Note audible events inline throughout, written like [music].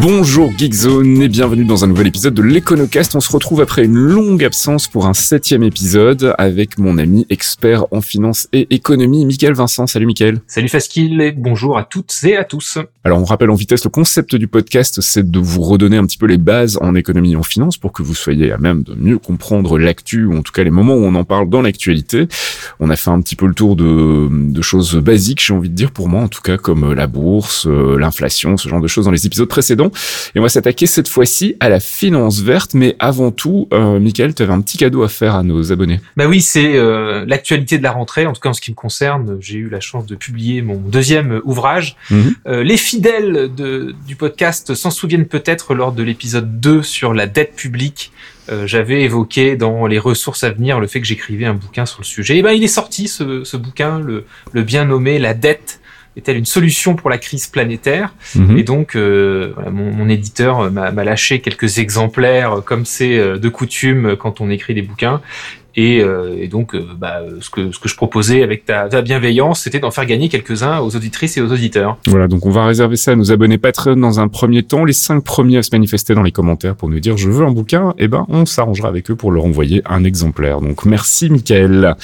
Bonjour Geekzone et bienvenue dans un nouvel épisode de l'Econocast. On se retrouve après une longue absence pour un septième épisode avec mon ami expert en finance et économie, Michael Vincent. Salut Michael. Salut Faskil et bonjour à toutes et à tous. Alors on rappelle en vitesse le concept du podcast, c'est de vous redonner un petit peu les bases en économie et en finance pour que vous soyez à même de mieux comprendre l'actu ou en tout cas les moments où on en parle dans l'actualité. On a fait un petit peu le tour de, de choses basiques, j'ai envie de dire pour moi en tout cas comme la bourse, euh, l'inflation, ce genre de choses dans les épisodes précédents. Et on va s'attaquer cette fois-ci à la finance verte. Mais avant tout, euh, Michael, tu avais un petit cadeau à faire à nos abonnés. Bah oui, c'est euh, l'actualité de la rentrée. En tout cas, en ce qui me concerne, j'ai eu la chance de publier mon deuxième ouvrage. Mhm. Euh, les fidèles de, du podcast s'en souviennent peut-être lors de l'épisode 2 sur la dette publique. Euh, j'avais évoqué dans les ressources à venir le fait que j'écrivais un bouquin sur le sujet. Et ben, il est sorti ce, ce bouquin, le, le bien nommé La dette est-elle une solution pour la crise planétaire mhm. Et donc, euh, mon, mon, éditeur m'a lâché quelques exemplaires, comme c'est euh, de coutume quand on écrit des bouquins. Et, euh, et donc, euh, bah, ce, que, ce que je proposais avec ta, ta bienveillance, c'était d'en faire gagner quelques-uns aux auditrices et aux auditeurs. Voilà, donc on va réserver ça à nos abonnés Patreon dans un premier temps. Les cinq premiers à se manifester dans les commentaires pour nous dire je veux un bouquin, eh ben on s'arrangera avec eux pour leur envoyer un exemplaire. Donc merci Michael.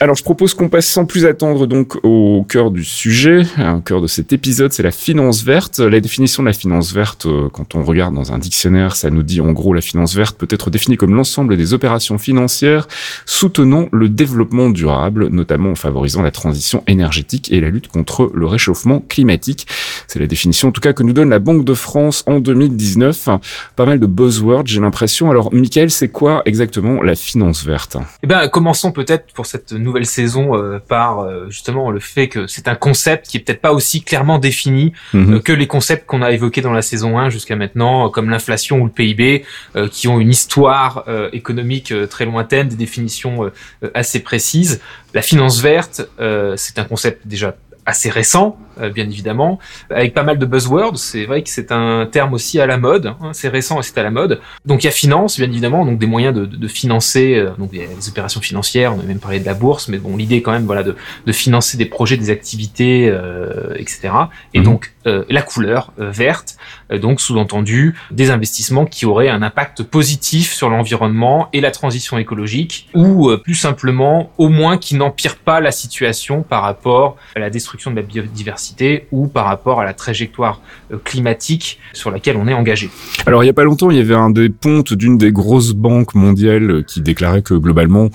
Alors je propose qu'on passe sans plus attendre donc au cœur du sujet, au cœur de cet épisode, c'est la finance verte. La définition de la finance verte, euh, quand on regarde dans un dictionnaire, ça nous dit en gros la finance verte peut être définie comme l'ensemble des opérations financières soutenons le développement durable, notamment en favorisant la transition énergétique et la lutte contre le réchauffement climatique. C'est la définition en tout cas que nous donne la Banque de France en 2019. Pas mal de buzzwords, j'ai l'impression. Alors, Michael, c'est quoi exactement la finance verte? Eh ben, commençons peut-être pour cette nouvelle saison euh, par euh, justement le fait que c'est un concept qui est peut-être pas aussi clairement défini mhm. euh, que les concepts qu'on a évoqués dans la saison 1 jusqu'à maintenant, comme l'inflation ou le PIB, qui ont une histoire économique très lointaine, des définitions euh, assez précise. La finance verte, euh, c'est un concept déjà assez récent, euh, bien évidemment, avec pas mal de buzzwords. C'est vrai que c'est un terme aussi à la mode. Hein, c'est récent et c'est à la mode. Donc il y a finance, bien évidemment, donc des moyens de, de, financer, euh, donc des, opérations financières. On a même parlé de la bourse, mais bon, l'idée quand même, voilà, de, de, financer des projets, des activités, euh, etc. Et mhm. donc la couleur verte, donc sous-entendu des investissements qui auraient un impact positif sur l'environnement et la transition écologique, ou plus simplement, au moins qui n'empire pas la situation par rapport à la destruction de la biodiversité ou par rapport à la trajectoire euh, climatique sur laquelle on est engagé. Alors il y a pas longtemps, il y avait un des pontes d'une des grosses banques mondiales euh, qui déclarait que globalement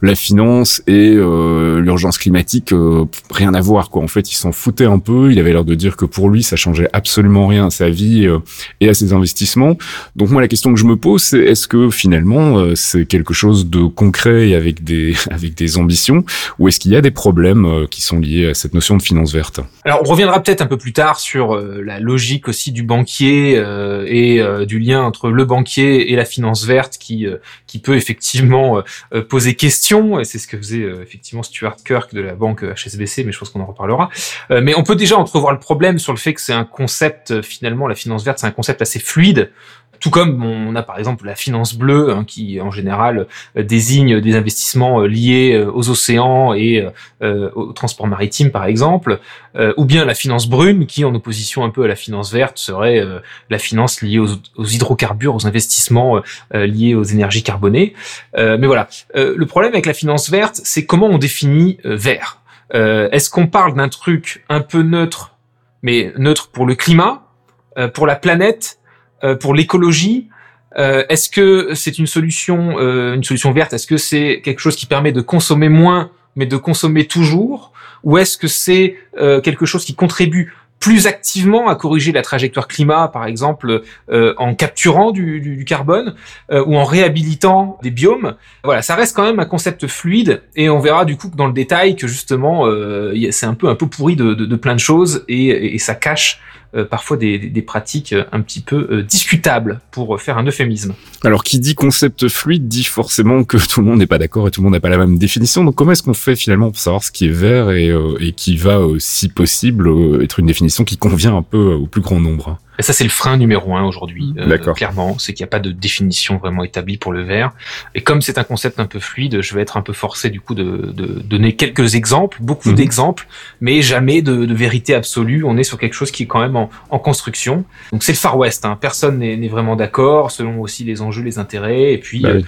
la finance et euh, l'urgence climatique rien à voir quoi. En fait, il s'en foutait un peu, il avait l'air de dire que pour lui ça changeait absolument rien à sa vie et à ses investissements. Donc moi la question que je me pose c'est est-ce que finalement c'est quelque chose de concret et avec des [laughs] avec des ambitions ou est-ce qu'il y a des problèmes qui sont liés à cette notion de finance verte? Alors, on reviendra peut-être un peu plus tard sur euh, la logique aussi du banquier euh, et euh, du lien entre le banquier et la finance verte qui qui peut effectivement poser question. Et c'est ce que faisait effectivement Stuart Kirk de la banque HSBC, mais je pense qu'on en reparlera. mais on peut déjà entrevoir le problème sur le fait que c'est un concept finalement la finance verte, c'est un concept assez fluide. Tout comme on a par exemple la finance bleue, hein, qui en général euh, désigne des investissements euh, liés euh, aux océans et au transport maritime par exemple, ou bien la finance brune, qui en opposition un peu à la finance verte serait la finance liée aux, aux, hydrocarbures, aux investissements liés aux énergies carbonées. mais voilà, le problème avec la finance verte, c'est comment on définit vert. Est-ce qu'on parle d'un truc un peu neutre, mais neutre pour le climat, pour la planète euh, pour l'écologie, euh, est-ce que c'est une solution, euh, une solution verte? Est-ce que c'est quelque chose qui permet de consommer moins, mais de consommer toujours? Ou est-ce que c'est quelque chose qui contribue plus activement à corriger la trajectoire climat, par exemple, euh, en capturant du, du, carbone euh, ou en réhabilitant des biomes? Voilà, ça reste quand même un concept fluide et on verra du coup dans le détail que justement euh, c'est un peu un peu pourri de, de, de plein de choses et, et ça cache euh, parfois des, pratiques un petit peu euh, discutables, pour faire un euphémisme. Alors, qui dit concept fluide dit forcément que tout le monde n'est pas d'accord et tout le monde n'a pas la même définition. Donc, comment est-ce qu'on fait finalement pour savoir ce qui est vert euh, et qui va, si possible, être une définition qui convient un peu au plus grand nombre? Et ça, c'est le frein numéro un aujourd'hui. Euh, clairement, c'est qu'il n'y a pas de définition vraiment établie pour le verre. Et comme c'est un concept un peu fluide, je vais être un peu forcé du coup de, de donner quelques exemples, beaucoup mhm. d'exemples, mais jamais de, de, vérité absolue. On est sur quelque chose qui est quand même en, en construction. Donc c'est le Far West. Hein. Personne n'est vraiment d'accord, selon aussi les enjeux, les intérêts. Et puis, bah euh,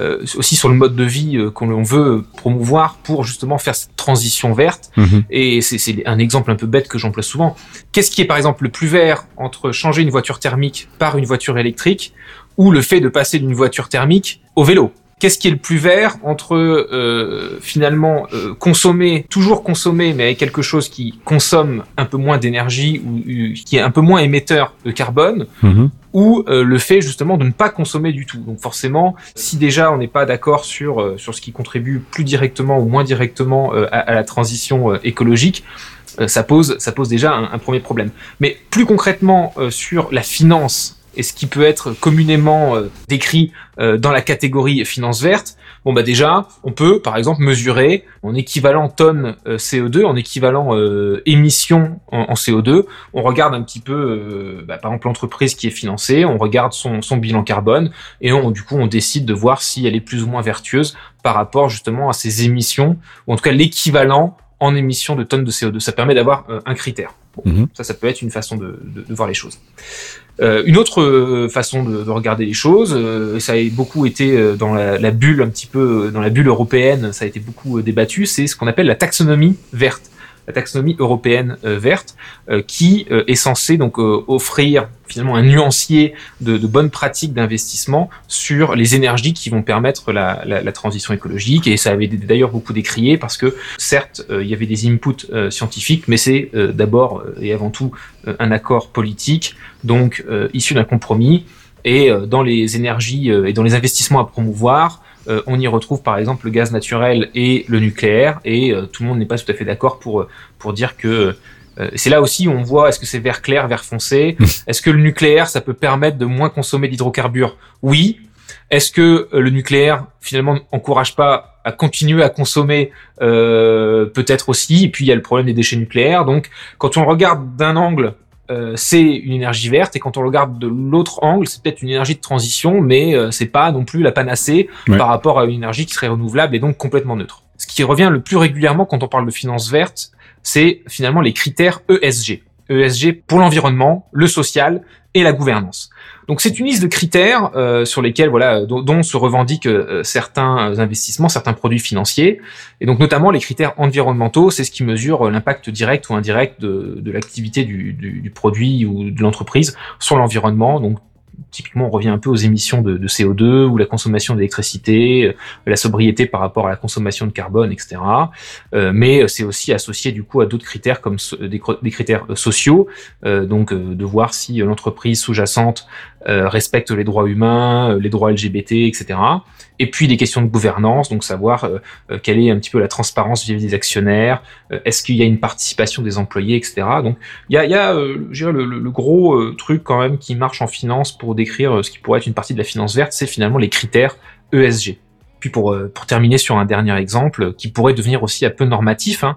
euh, aussi sur le mode de vie euh, qu'on veut promouvoir pour justement faire cette transition verte. Mhm. Et c'est un exemple un peu bête que j'emploie souvent. Qu'est-ce qui est par exemple le plus vert entre changer une voiture thermique par une voiture électrique ou le fait de passer d'une voiture thermique au vélo? Qu'est-ce qui est le plus vert entre euh, finalement euh, consommer, toujours consommer, mais avec quelque chose qui consomme un peu moins d'énergie ou qui est un peu moins émetteur de carbone, mhm. ou euh, le fait justement de ne pas consommer du tout. Donc forcément, si déjà on n'est pas d'accord sur euh, sur ce qui contribue plus directement ou moins directement à, à, la transition écologique, ça pose ça pose déjà un, un, premier problème. Mais plus concrètement sur la finance et ce qui peut être communément euh, décrit euh, dans la catégorie finance verte, bon bah déjà, on peut par exemple mesurer en équivalent tonnes euh, CO2, en équivalent émissions en, CO2. On regarde un petit peu, bah, par exemple l'entreprise qui est financée, on regarde son, son bilan carbone et on, du coup on décide de voir si elle est plus ou moins vertueuse par rapport justement à ses émissions ou en tout cas l'équivalent en émissions de tonnes de CO2. Ça permet d'avoir un critère. Mhm. Ça, ça peut être une façon de, de, de voir les choses. Euh, une autre euh, façon de, de, regarder les choses, euh, ça a beaucoup été euh, dans la, la, bulle un petit peu dans la bulle européenne, ça a été beaucoup débattu, c'est ce qu'on appelle la taxonomie verte la taxonomie européenne euh, verte, euh, qui euh, est censée donc offrir finalement un nuancier de, de bonnes pratiques d'investissement sur les énergies qui vont permettre la, la, la transition écologique. Et ça avait d'ailleurs beaucoup décrié parce que certes, il y avait des inputs scientifiques, mais c'est d'abord et avant tout un accord politique, donc issu d'un compromis. Et dans les énergies et dans les investissements à promouvoir, euh, on y retrouve par exemple le gaz naturel et le nucléaire, et euh, tout le monde n'est pas tout à fait d'accord pour, euh, pour dire que c'est là aussi où on voit est-ce que c'est vert clair, vert foncé, [laughs] est-ce que le nucléaire ça peut permettre de moins consommer d'hydrocarbures? Oui. Est-ce que le nucléaire finalement n'encourage pas à continuer à consommer Peut-être aussi? Et puis il y a le problème des déchets nucléaires. Donc quand on regarde d'un angle euh, c'est une énergie verte et quand on regarde de l'autre angle, c'est peut-être une énergie de transition, mais euh, c'est pas non plus la panacée par rapport à une énergie qui serait renouvelable et donc complètement neutre. Ce qui revient le plus régulièrement quand on parle de finances vertes, c'est finalement les critères ESG. ESG pour l'environnement, le social et la gouvernance. Donc c'est une liste de critères euh, sur lesquels voilà dont, se revendiquent euh, certains investissements, certains produits financiers et donc notamment les critères environnementaux, c'est ce qui mesure l'impact direct ou indirect de, de l'activité du, du, du, produit ou de l'entreprise sur l'environnement. Donc typiquement, on revient un peu aux émissions de, de CO2 ou la consommation d'électricité, euh, la sobriété par rapport à la consommation de carbone, etc. Euh, mais c'est aussi associé du coup à d'autres critères comme des, des, critères sociaux, euh, donc de voir si l'entreprise sous-jacente respecte les droits humains, les droits LGBT, etc et puis des questions de gouvernance, donc savoir euh, euh, quelle est un petit peu la transparence vis-à-vis des actionnaires, euh, est-ce qu'il y a une participation des employés, etc. Donc il y a, y a le, le, gros truc quand même qui marche en finance pour décrire ce qui pourrait être une partie de la finance verte, c'est finalement les critères ESG. Puis pour, pour terminer sur un dernier exemple qui pourrait devenir aussi un peu normatif, hein,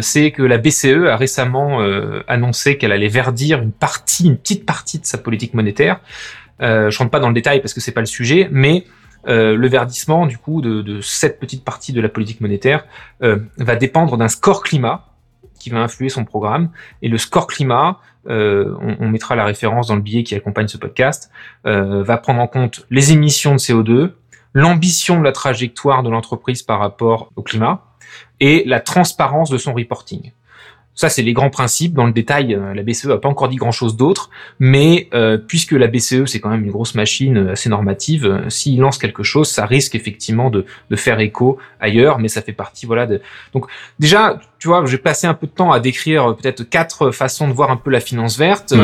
c'est que la BCE a récemment annoncé qu'elle allait verdir une partie, une petite partie de sa politique monétaire. je rentre pas dans le détail parce que c'est pas le sujet, mais euh, le verdissement du coup de, de, cette petite partie de la politique monétaire euh, va dépendre d'un score climat qui va influer son programme. Et le score climat, euh, on, on, mettra la référence dans le billet qui accompagne ce podcast, euh, va prendre en compte les émissions de CO2, l'ambition de la trajectoire de l'entreprise par rapport au climat et la transparence de son reporting. Ça, c'est les grands principes. Dans le détail, euh, la BCE n'a pas encore dit grand-chose d'autre, mais euh, puisque la BCE, c'est quand même une grosse machine euh, assez normative, euh, s'il lance quelque chose, ça risque effectivement de, de, faire écho ailleurs, mais ça fait partie, voilà. De... Donc déjà, tu vois, j'ai passé un peu de temps à décrire peut-être quatre façons de voir un peu la finance verte,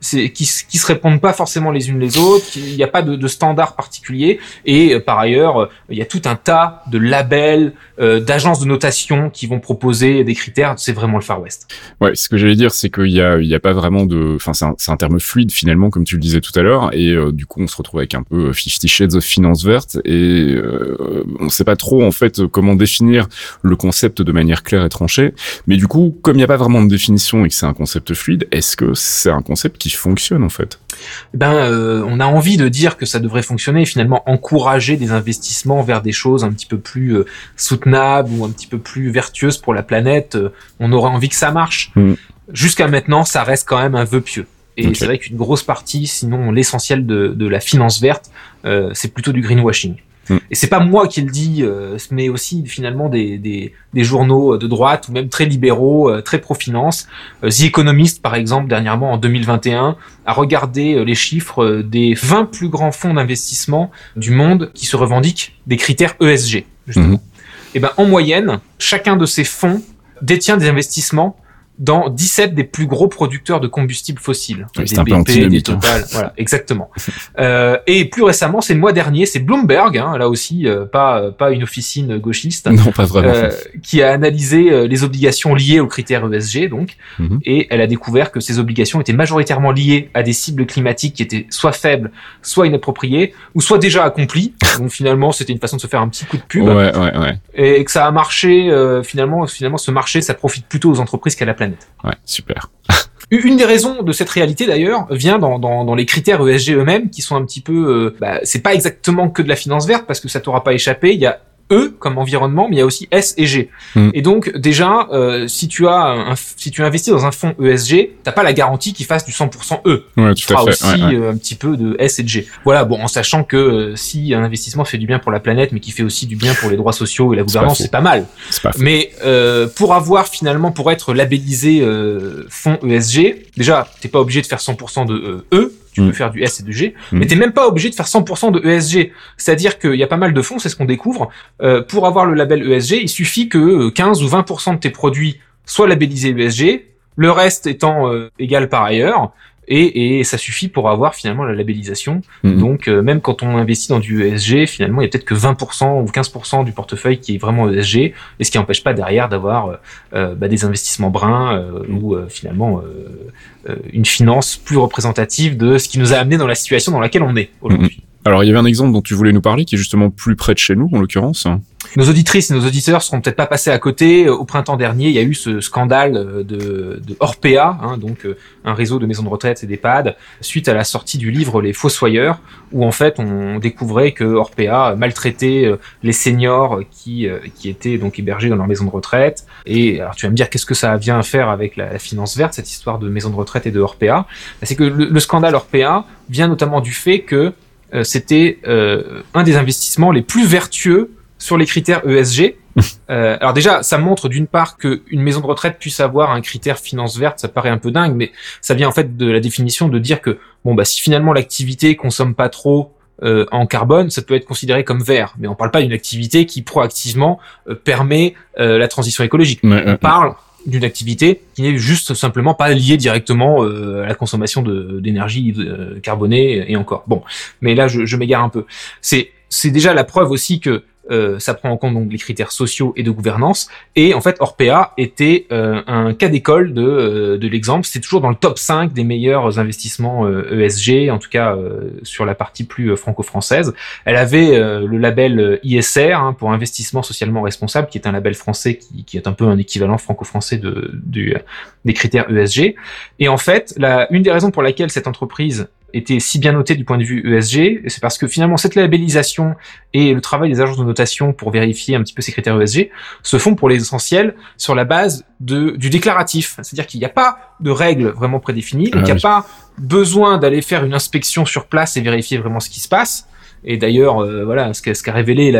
c'est qui qui se répondent pas forcément les unes les autres. Il n'y a pas de, de standard particulier et par ailleurs, il y a tout un tas de labels, d'agences de notation qui vont proposer des critères. C'est vraiment le Far West. Ouais, ce que j'allais dire, c'est qu'il y a il y a pas vraiment de, enfin c'est un, un, terme fluide finalement, comme tu le disais tout à l'heure, et du coup on se retrouve avec un peu Fifty Shades of Finance verte et on sait pas trop en fait comment définir le concept de manière claire et tranchée. Mais du coup, comme il n'y a pas vraiment de définition et que c'est un concept fluide, est-ce que c'est un concept qui fonctionne en fait? Ben, euh, on a envie de dire que ça devrait fonctionner et finalement encourager des investissements vers des choses un petit peu plus euh, soutenables ou un petit peu plus vertueuses pour la planète. Euh, on aurait envie que ça marche. Mm. Jusqu'à maintenant, ça reste quand même un vœu pieux. Et c'est vrai qu'une grosse partie, sinon l'essentiel de, de, la finance verte, c'est plutôt du greenwashing. Mm. Et c'est pas moi qui le dis, euh, mais aussi finalement des, des, des, journaux de droite ou même très libéraux, euh, très pro-finance. Euh, The Economist, par exemple, dernièrement en 2021, a regardé les chiffres des 20 plus grands fonds d'investissement du monde qui se revendiquent des critères ESG, justement. Mm-hmm. Et ben en moyenne, chacun de ces fonds détient des investissements dans 17 des plus gros producteurs de combustibles fossiles. c'est un BP, des hein. Total, voilà, [laughs] exactement. euh, et plus récemment, c'est le mois dernier, c'est Bloomberg, hein, là aussi, euh, pas pas une officine gauchiste, non, pas vraiment. Euh, qui a analysé euh, les obligations liées aux critères ESG, donc, mhm. et elle a découvert que ces obligations étaient majoritairement liées à des cibles climatiques qui étaient soit faibles, soit inappropriées, ou soit déjà accomplies. [laughs] donc finalement, c'était une façon de se faire un petit coup de pub. Ouais, ouais, ouais. Et que ça a marché. finalement, finalement, ce marché, ça profite plutôt aux entreprises qu'à la planète. Ouais, super. [laughs] Une des raisons de cette réalité d'ailleurs vient dans, dans, dans, les critères ESG eux-mêmes qui sont un petit peu, euh, bah, c'est pas exactement que de la finance verte parce que ça t'aura pas échappé. Il y a E comme environnement, mais il y a aussi S et G. Mm. Et donc déjà, euh, si tu as un, si tu investis dans un fonds ESG, t'as pas la garantie qu'il fasse du 100% E. Ouais, tu feras aussi euh, un petit peu de S et de G. Voilà, bon, en sachant que euh, si un investissement fait du bien pour la planète, mais qui fait aussi du bien pour les droits sociaux et la gouvernance, c'est pas, mal. Pas mais pour avoir finalement, pour être labellisé fonds ESG, déjà, t'es pas obligé de faire 100% de E tu peux mm. faire du S et du G, mm. mais t'es même pas obligé de faire 100% de ESG. C'est-à-dire qu'il y a pas mal de fonds, c'est ce qu'on découvre. Euh, pour avoir le label ESG, il suffit que 15 euh, ou 20% de tes produits soient labellisés ESG, le reste étant euh, égal par ailleurs, et, et, ça suffit pour avoir finalement la labellisation. Mhm. Donc euh, même quand on investit dans du ESG, finalement il y a peut-être que 20% ou 15% du portefeuille qui est vraiment ESG, et ce qui n'empêche pas derrière d'avoir euh, euh, bah, des investissements bruns ou finalement une finance plus représentative de ce qui nous a amené dans la situation dans laquelle on est aujourd'hui. Mhm. Alors il y avait un exemple dont tu voulais nous parler qui est justement plus près de chez nous en l'occurrence. Nos auditrices et nos auditeurs seront peut-être pas passés à côté. Au printemps dernier, il y a eu ce scandale de, de Orpea, hein, donc euh, un réseau de maisons de retraite et d'EHPAD, suite à la sortie du livre Les Fossoyeurs, où en fait on découvrait que Orpea maltraitait euh, les seniors qui euh, qui étaient donc hébergés dans leur maison de retraite. Et alors tu vas me dire qu'est-ce que ça vient faire avec la, finance verte, cette histoire de maison de retraite et de Orpea? C'est que le, le scandale Orpea vient notamment du fait que c'était un des investissements les plus vertueux sur les critères ESG. [laughs] Euh, alors déjà, ça montre d'une part qu'une maison de retraite puisse avoir un critère finance verte, ça paraît un peu dingue, mais ça vient en fait de la définition de dire que bon bah si finalement l'activité consomme pas trop euh, en carbone, ça peut être considéré comme vert. Mais on parle pas d'une activité qui proactivement euh, permet euh, la transition écologique. on parle d'une activité qui n'est juste simplement pas liée directement à la consommation d'énergie carbonée et encore. Bon, mais là je, je m'égare un peu. C'est c'est déjà la preuve aussi que euh, ça prend en compte donc les critères sociaux et de gouvernance. Et en fait, Orpea était euh, un cas d'école de, euh, de l'exemple. C'est toujours dans le top 5 des meilleurs investissements ESG, e en tout cas sur la partie plus franco-française. Elle avait le label ISR hein, pour investissement socialement responsable, qui est un label français qui, qui est un peu un équivalent franco-français de, des critères ESG. Et en fait, la, une des raisons pour laquelle cette entreprise était si bien noté du point de vue ESG, c'est parce que finalement cette labellisation et le travail des agences de notation pour vérifier un petit peu ces critères ESG se font pour l'essentiel sur la base de, du déclaratif. C'est-à-dire qu'il n'y a pas de règles vraiment prédéfinies, donc il n'y a ah pas besoin d'aller faire une inspection sur place et vérifier vraiment ce qui se passe. Et d'ailleurs, euh, voilà, ce qu'a ce révélé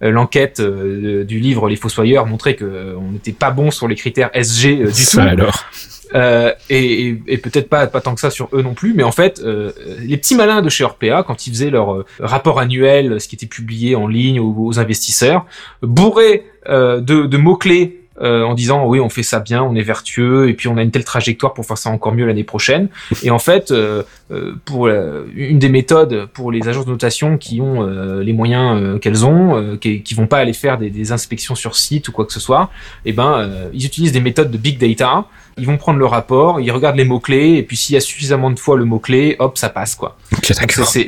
l'enquête euh, du livre Les Fossoyeurs montrait que euh, on n'était pas bon sur les critères SG du tout. alors. Euh, et, et, peut-être pas, pas tant que ça sur eux non plus, mais en fait, euh, les petits malins de chez Orpea, quand ils faisaient leur euh, rapport annuel, ce qui était publié en ligne aux, investisseurs, bourrés de, de mots-clés euh, en disant oui on fait ça bien, on est vertueux et puis on a une telle trajectoire pour faire ça encore mieux l'année prochaine. Et en fait, euh, euh, pour une des méthodes pour les agences de notation qui ont les moyens qu'elles ont, qui, qui, vont pas aller faire des, des, inspections sur site ou quoi que ce soit, et eh ben ils utilisent des méthodes de big data. Ils vont prendre le rapport, ils regardent les mots clés et puis s'il y a suffisamment de fois le mot clé, hop ça passe quoi.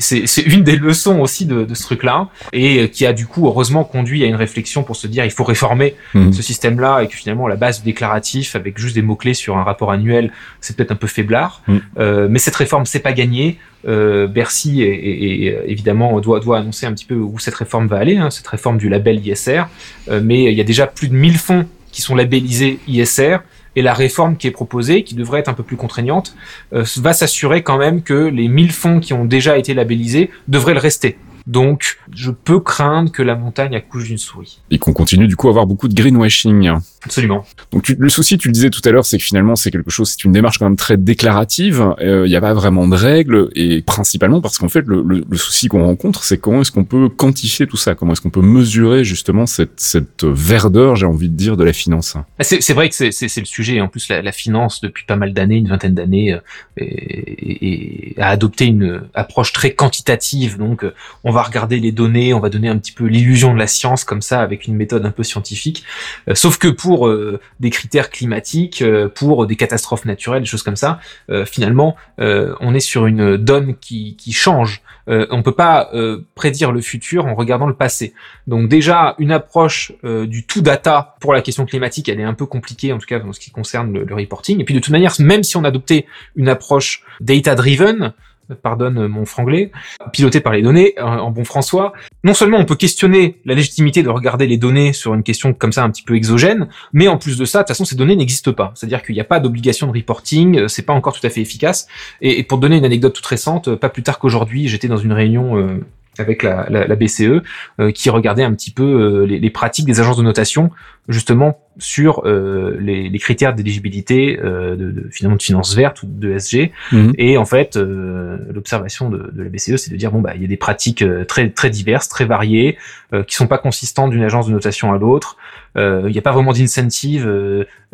c'est une des leçons aussi de, de ce truc-là et qui a du coup heureusement conduit à une réflexion pour se dire il faut réformer mmh. ce système-là et que finalement la base déclaratif avec juste des mots clés sur un rapport annuel, c'est peut-être un peu faiblard. Mm. Euh, mais cette réforme, c'est pas gagné. Euh, Bercy et, évidemment doit, doit annoncer un petit peu où cette réforme va aller, hein, cette réforme du label ISR. Euh, mais il y a déjà plus de 1000 fonds qui sont labellisés ISR et la réforme qui est proposée, qui devrait être un peu plus contraignante, va s'assurer quand même que les 1000 fonds qui ont déjà été labellisés devraient le rester. Donc, je peux craindre que la montagne accouche d'une souris. Et qu'on continue du coup à avoir beaucoup de greenwashing. Absolument. Donc le souci, tu le disais tout à l'heure, c'est que finalement c'est quelque chose, c'est une démarche quand même très déclarative. Il euh, n'y a pas vraiment de règles et principalement parce qu'en fait le, le, le souci qu'on rencontre, c'est comment est-ce qu'on peut quantifier tout ça, comment est-ce qu'on peut mesurer justement cette, cette verdeur, j'ai envie de dire, de la finance? Ah, c'est vrai que c'est le sujet. En plus, la, la finance depuis pas mal d'années, une vingtaine d'années, euh, et, a adopté une approche très quantitative. Donc on va regarder les données, on va donner un petit peu l'illusion de la science comme ça avec une méthode un peu scientifique. Euh, sauf que pour euh, des critères climatiques, euh, pour des catastrophes naturelles, des choses comme ça, finalement, on est sur une donne qui, qui change. on peut pas prédire le futur en regardant le passé. Donc déjà, une approche du tout data pour la question climatique, elle est un peu compliquée, en tout cas en ce qui concerne le, le reporting. Et puis de toute manière, même si on adoptait une approche data-driven, pardonne mon franglais, piloté par les données en bon François. Non seulement on peut questionner la légitimité de regarder les données sur une question comme ça un petit peu exogène, mais en plus de ça, de toute façon, ces données n'existent pas. C'est-à-dire qu'il n'y a pas d'obligation de reporting, euh, c'est pas encore tout à fait efficace. Et, pour donner une anecdote toute récente, pas plus tard qu'aujourd'hui, j'étais dans une réunion euh, avec la, la, BCE euh, qui regardait un petit peu les, pratiques des agences de notation justement sur euh, les, les, critères d'éligibilité euh, de, de, finalement de finance verte ou de SG mhm. et en fait euh, l'observation de, de, la BCE c'est de dire bon bah il y a des pratiques euh, très très diverses très variées euh, qui sont pas consistantes d'une agence de notation à l'autre. Euh, il n'y a pas vraiment d'incentive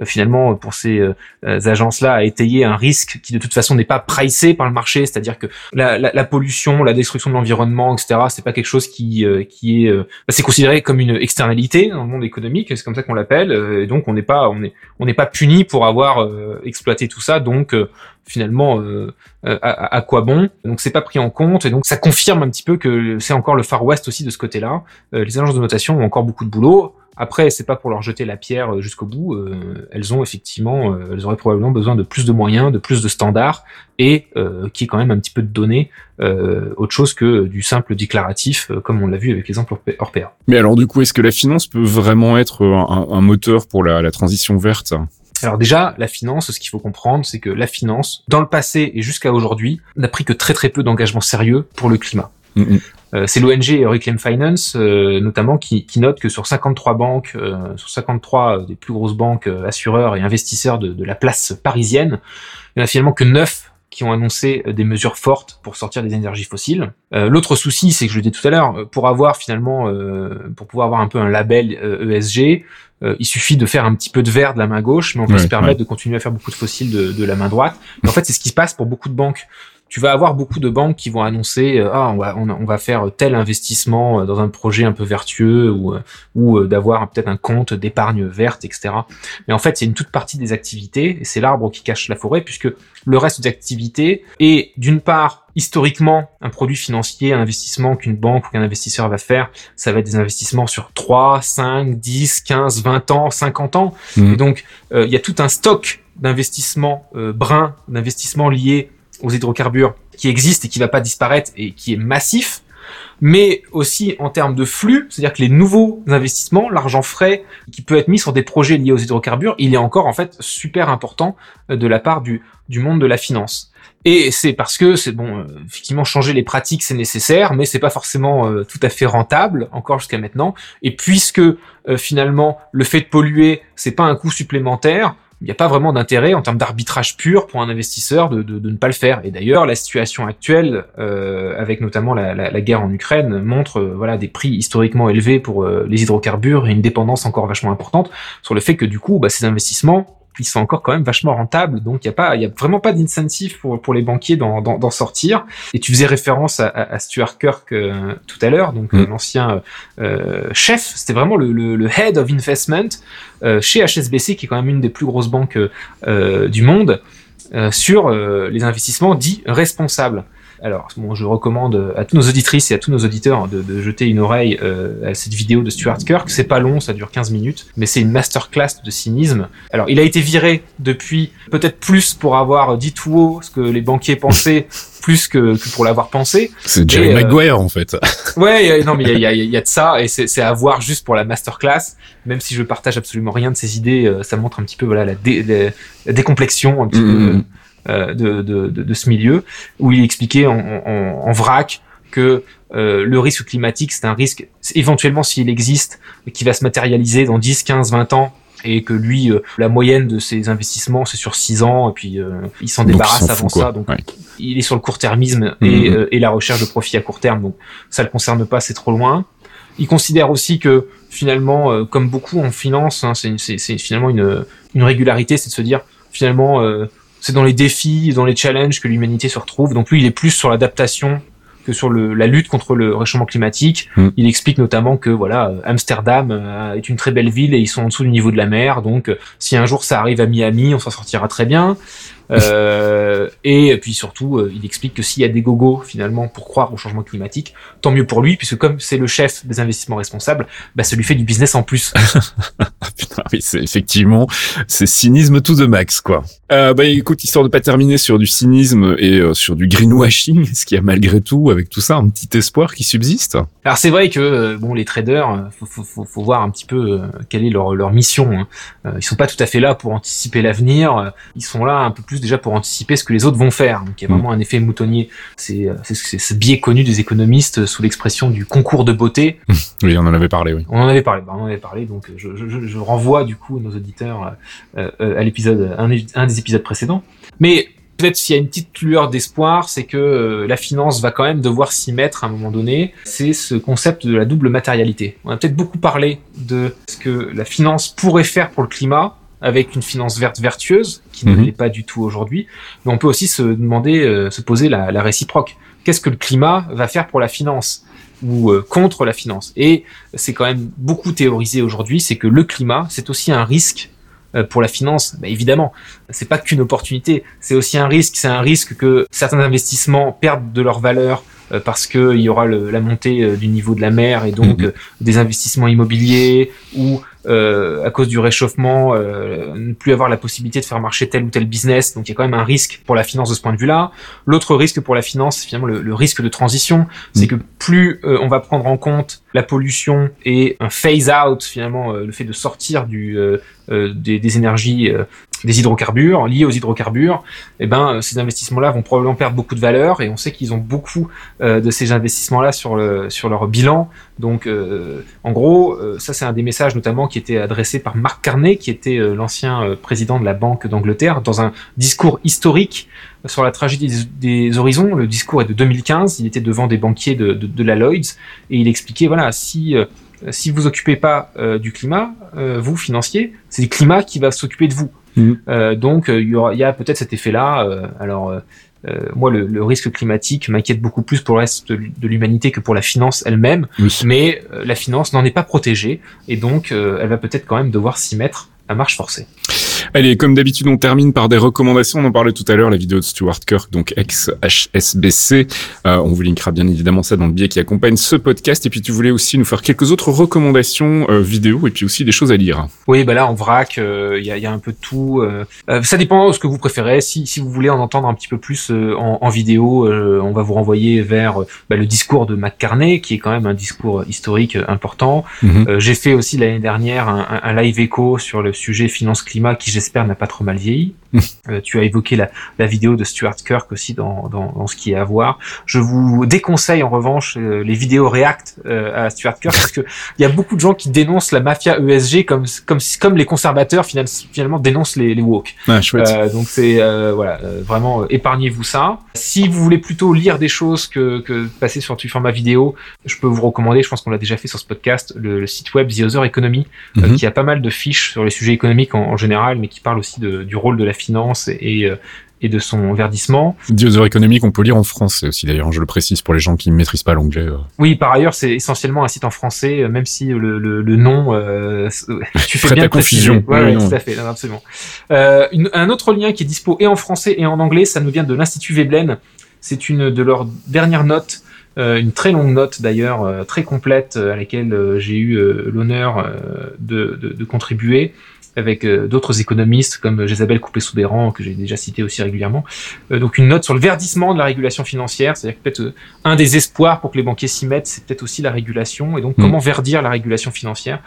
finalement pour ces agences là à étayer un risque qui de toute façon n'est pas pricé par le marché. C'est-à-dire que la, la, la, pollution la destruction de l'environnement etc c'est pas quelque chose qui qui est bah, c'est considéré comme une externalité dans le monde économique. C'est comme ça qu'on l'appelle, et donc on n'est pas on est on n'est pas puni pour avoir euh, exploité tout ça, donc euh, finalement à, quoi bon Donc c'est pas pris en compte et donc ça confirme un petit peu que c'est encore le Far West aussi de ce côté-là. les agences de notation ont encore beaucoup de boulot. Après, c'est pas pour leur jeter la pierre jusqu'au bout. elles ont effectivement, elles auraient probablement besoin de plus de moyens, de plus de standards et qui est quand même un petit peu de données euh, autre chose que du simple déclaratif, euh, comme on l'a vu avec l'exemple Orpea. Mais alors du coup, est-ce que la finance peut vraiment être un, un moteur pour la, la transition verte? Alors déjà, la finance, ce qu'il faut comprendre, c'est que la finance, dans le passé et jusqu'à aujourd'hui, n'a pris que très très peu d'engagements sérieux pour le climat. Euh, c'est l'ONG Reclaim Finance, euh, notamment, qui, qui, note que sur 53 banques, euh, sur 53 des plus grosses banques assureurs et investisseurs de, de, la place parisienne, il n'y en a finalement que 9 qui ont annoncé euh, des mesures fortes pour sortir des énergies fossiles. Euh, L'autre souci, c'est que je le disais tout à l'heure, euh, pour avoir finalement, euh, pour pouvoir avoir un peu un label ESG, e il suffit de faire un petit peu de vert de la main gauche, mais on peut se permettre de continuer à faire beaucoup de fossiles de, de la main droite. Et en fait, c'est ce qui se passe pour beaucoup de banques tu vas avoir beaucoup de banques qui vont annoncer euh, ah on va on, va faire tel investissement euh, dans un projet un peu vertueux ou euh, ou d'avoir peut-être un compte d'épargne verte etc. Mais en fait c'est une toute partie des activités et c'est l'arbre qui cache la forêt puisque le reste des activités est d'une part historiquement un produit financier, un investissement qu'une banque ou qu'un investisseur va faire, ça va être des investissements sur 3, 5, 10, 15, 20 ans, 50 ans. Mmh. Et donc il y a tout un stock d'investissements bruns, d'investissements liés aux hydrocarbures qui existe et qui va pas disparaître et qui est massif, mais aussi en termes de flux, c'est-à-dire que les nouveaux investissements, l'argent frais qui peut être mis sur des projets liés aux hydrocarbures, il est encore en fait super important euh, de la part du, du monde de la finance. Et c'est parce que c'est bon, euh, effectivement, changer les pratiques c'est nécessaire, mais c'est pas forcément euh, tout à fait rentable encore jusqu'à maintenant. Et puisque finalement le fait de polluer c'est pas un coût supplémentaire, il n'y a pas vraiment d'intérêt en termes d'arbitrage pur pour un investisseur de, de, ne pas le faire. Et d'ailleurs, la situation actuelle, euh, avec notamment la, guerre en Ukraine, montre euh, voilà des prix historiquement élevés pour euh, les hydrocarbures et une dépendance encore vachement importante sur le fait que du coup, bah, ces investissements ils sont encore quand même vachement rentables. Donc il y a pas, il y a vraiment pas d'incentive pour pour les banquiers d'en sortir. Et tu faisais référence à, à Stuart Kirk euh, tout à l'heure, donc euh, mm. l'ancien euh, chef. C'était vraiment le, le, le, head of investment chez HSBC, qui est quand même une des plus grosses banques du monde, sur les investissements dits responsables. Alors, bon, je recommande à tous nos auditrices et à tous nos auditeurs de, de jeter une oreille euh, à cette vidéo de Stuart Kirk. C'est pas long, ça dure 15 minutes, mais c'est une masterclass de cynisme. Alors, il a été viré depuis, peut-être plus pour avoir dit tout haut ce que les banquiers pensaient, [laughs] plus que, que pour l'avoir pensé. C'est Jerry euh, Maguire, en fait. [laughs] ouais, non, mais il y a, y, y a, de ça, et c'est à voir juste pour la masterclass. Même si je partage absolument rien de ses idées, euh, ça montre un petit peu voilà la, dé, la décomplexion un petit mm-hmm. peu euh, de, de, de, ce milieu, où il expliquait en, en, en vrac que euh, le risque climatique, c'est un risque, éventuellement s'il existe, qui va se matérialiser dans 10, 15, 20 ans, et que lui, euh, la moyenne de ses investissements, c'est sur 6 ans, et puis euh, il s'en débarrasse avant ça, donc il est sur le court-termisme et, mm-hmm. et, la recherche de profit à court terme, donc ça le concerne pas, c'est trop loin. Il considère aussi que finalement, comme beaucoup en finance, hein, c'est finalement une, une régularité, c'est de se dire finalement c'est dans les défis, dans les challenges que l'humanité se retrouve. Donc lui, il est plus sur l'adaptation que sur le, la lutte contre le réchauffement climatique. Mm. Il explique notamment que voilà, Amsterdam euh, est une très belle ville et ils sont en dessous du niveau de la mer. Donc, euh, si un jour ça arrive à Miami, on s'en sortira très bien. Euh, et puis surtout, euh, il explique que s'il y a des gogos finalement pour croire au changement climatique, tant mieux pour lui, puisque comme c'est le chef des investissements responsables, bah, ça lui fait du business en plus. [laughs] Putain, oui, c'est effectivement, c'est cynisme tout de max, quoi. Euh, bah écoute, histoire de pas terminer sur du cynisme et euh, sur du greenwashing, [laughs] est-ce qu'il y a malgré tout, avec tout ça, un petit espoir qui subsiste Alors c'est vrai que bon, les traders, faut, faut, faut, faut, voir un petit peu quelle est leur, leur mission. Hein. ils sont pas tout à fait là pour anticiper l'avenir. Ils sont là un peu plus déjà pour anticiper ce que les autres vont faire. Donc il y a mm. vraiment un effet moutonnier. C'est ce biais connu des économistes sous l'expression du concours de beauté. [laughs] Oui, on en avait parlé, oui. On en avait parlé, bah, on en avait parlé, donc je, je, je renvoie du coup nos auditeurs euh, euh, à l'épisode, un, un, des épisodes précédents. Mais peut-être s'il y a une petite lueur d'espoir, c'est que euh, la finance va quand même devoir s'y mettre à un moment donné. C'est ce concept de la double matérialité. On a peut-être beaucoup parlé de ce que la finance pourrait faire pour le climat, avec une finance verte vertueuse, qui ne mhm. l'est pas du tout aujourd'hui. Mais on peut aussi se demander, euh, se poser la, la réciproque. Qu'est-ce que le climat va faire pour la finance ou euh, contre la finance? Et c'est quand même beaucoup théorisé aujourd'hui, c'est que le climat, c'est aussi un risque euh, pour la finance, bah évidemment, c'est pas qu'une opportunité, c'est aussi un risque. C'est un risque que certains investissements perdent de leur valeur parce qu'il y aura le, la montée du niveau de la mer et donc mhm. des investissements immobiliers ou euh, à cause du réchauffement, euh, ne plus avoir la possibilité de faire marcher tel ou tel business. Donc il y a quand même un risque pour la finance de ce point de vue-là. L'autre risque pour la finance, c'est finalement le, risque de transition. C'est mm. que plus euh, on va prendre en compte la pollution et un phase-out, finalement, le fait de sortir du, des, des, énergies des hydrocarbures, liés aux hydrocarbures, eh ben, ces investissements-là vont probablement perdre beaucoup de valeur et on sait qu'ils ont beaucoup euh, de ces investissements-là sur, le, sur leur bilan. Donc, euh, en gros, euh, ça c'est un des messages notamment qui était adressé par Mark Carney, qui était l'ancien président de la Banque d'Angleterre, dans un discours historique sur la tragédie des, horizons. Le discours est de 2015. Il était devant des banquiers de, de, de la Lloyds et il expliquait voilà si si vous occupez pas du climat, vous financiers, c'est le climat qui va s'occuper de vous. Mm. Euh, donc euh, il y, y, a peut-être cet effet-là. Euh, alors moi, le, le, risque climatique m'inquiète beaucoup plus pour le reste de l'humanité que pour la finance elle-même. Mais la finance n'en est pas protégée et donc elle va peut-être quand même devoir s'y mettre à marche forcée. Allez, comme d'habitude, on termine par des recommandations. On en parlait tout à l'heure, la vidéo de Stuart Kirk, donc ex-HSBC. Euh, on vous linkera bien évidemment ça dans le billet qui accompagne ce podcast. Et puis tu voulais aussi nous faire quelques autres recommandations euh, vidéo et puis aussi des choses à lire. Oui, bah là en vrac, il euh, y, a, y, a, un peu de tout. Euh, ça dépend de ce que vous préférez. Si, si vous voulez en entendre un petit peu plus en, en, vidéo, on va vous renvoyer vers bah, le discours de McCartney, qui est quand même un discours historique important. Mhm. J'ai fait aussi l'année dernière un, un, live écho sur le sujet finance-climat qui j'espère n'a pas trop mal vieilli. Euh, tu as évoqué la, la, vidéo de Stuart Kirk aussi dans, dans, dans, ce qui est à voir. Je vous déconseille en revanche euh, les vidéos React euh, à Stuart Kirk parce que il y a beaucoup de gens qui dénoncent la mafia ESG comme comme comme les conservateurs finalement, dénoncent les, les woke. Ah, donc c'est voilà vraiment épargnez-vous ça. Si vous voulez plutôt lire des choses que, que passer sur du format vidéo, je peux vous recommander. Je pense qu'on l'a déjà fait sur ce podcast le, site web The Other Economy mhm. qui a pas mal de fiches sur les sujets économiques en, en général, mais qui parle aussi de, du rôle de la finance et, euh, et de son verdissement. Dioseur économique, on peut lire en français aussi d'ailleurs, je le précise pour les gens qui ne maîtrisent pas l'anglais. Euh. Oui, par ailleurs, c'est essentiellement un site en français, euh, même si le, le, le nom, [laughs] tu fais bien confusion. Oui, tout à fait, absolument. un autre lien qui est dispo et en français et en anglais, ça nous vient de l'Institut Veblen. C'est une de leurs dernières notes une très longue note d'ailleurs, très complète, à laquelle j'ai eu l'honneur de, de, de, contribuer, avec euh, d'autres économistes comme Jésabelle Coupé-Soubéran, que j'ai déjà cité aussi régulièrement. Euh, donc une note sur le verdissement de la régulation financière, c'est-à-dire que peut-être euh, un des espoirs pour que les banquiers s'y mettent, c'est peut-être aussi la régulation, et donc mmh. comment verdir la régulation financière?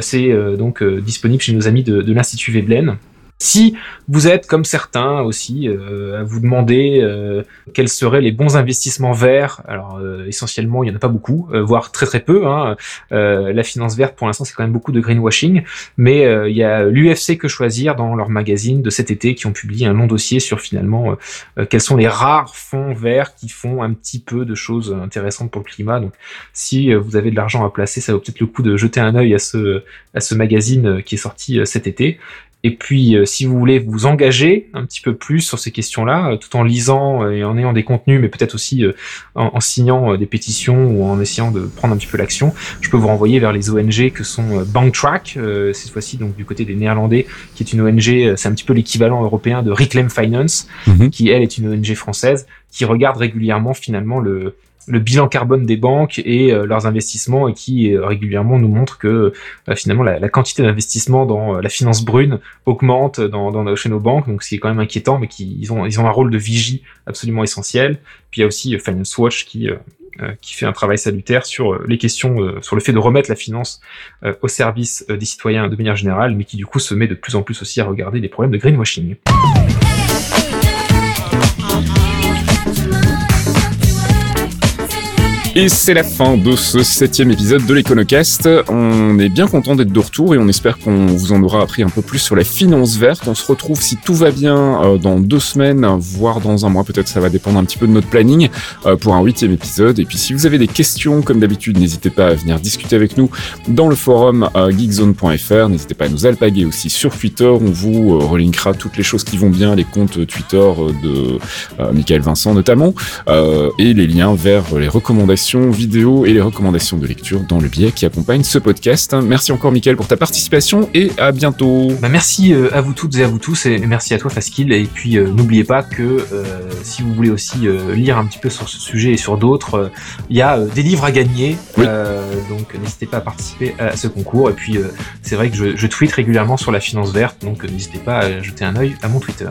c'est donc disponible chez nos amis de, de l'Institut Veblen. Si vous êtes comme certains aussi euh, à vous demander euh, quels seraient les bons investissements verts, alors euh, essentiellement il y en a pas beaucoup, voire très très peu. Hein. la finance verte pour l'instant c'est quand même beaucoup de greenwashing, mais il y a l'UFC que choisir dans leur magazine de cet été qui ont publié un long dossier sur finalement quels sont les rares fonds verts qui font un petit peu de choses intéressantes pour le climat. Donc si vous avez de l'argent à placer, ça vaut peut-être le coup de jeter un œil à ce à ce magazine qui est sorti cet été. Et puis, euh, si vous voulez vous engager un petit peu plus sur ces questions-là, euh, tout en lisant euh, et en ayant des contenus, mais peut-être aussi en, signant des pétitions ou en essayant de prendre un petit peu l'action, je peux vous renvoyer vers les ONG que sont Banktrack, cette fois-ci donc du côté des Néerlandais, qui est une ONG, c'est un petit peu l'équivalent européen de Reclaim Finance, mhm. qui elle est une ONG française qui regarde régulièrement finalement le le bilan carbone des banques et euh, leurs investissements et qui euh, régulièrement nous montre que euh, finalement la, quantité d'investissement dans la finance brune augmente dans, dans, chez nos banques, donc ce qui est quand même inquiétant, mais qui ils ont ils ont un rôle de vigie absolument essentiel. Puis il y a aussi Finance Watch qui qui fait un travail salutaire sur les questions, sur le fait de remettre la finance au service des citoyens de manière générale, mais qui du coup se met de plus en plus aussi à regarder les problèmes de greenwashing. Et c'est la fin de ce septième épisode de l'Econocast. On est bien content d'être de retour et on espère qu'on vous en aura appris un peu plus sur la finance verte. On se retrouve si tout va bien euh, dans deux semaines, voire dans un mois. Peut-être ça va dépendre un petit peu de notre planning euh, pour un huitième épisode. Et puis si vous avez des questions, comme d'habitude, n'hésitez pas à venir discuter avec nous dans le forum euh, geekzone.fr. N'hésitez pas à nous alpaguer aussi sur Twitter. On vous relinkera toutes les choses qui vont bien, les comptes Twitter de Michael Vincent notamment, et les liens vers les recommandations vidéo et les recommandations de lecture dans le biais qui accompagne ce podcast. Merci encore Mickaël pour ta participation et à bientôt. Bah, merci euh, à vous toutes et à vous tous et merci à toi Faskill et puis euh, n'oubliez pas que euh, si vous voulez aussi lire un petit peu sur ce sujet et sur d'autres, il y a des livres à gagner donc n'hésitez pas à participer à ce concours et puis c'est vrai que je, je tweete régulièrement sur la finance verte donc n'hésitez pas à jeter un œil à mon Twitter.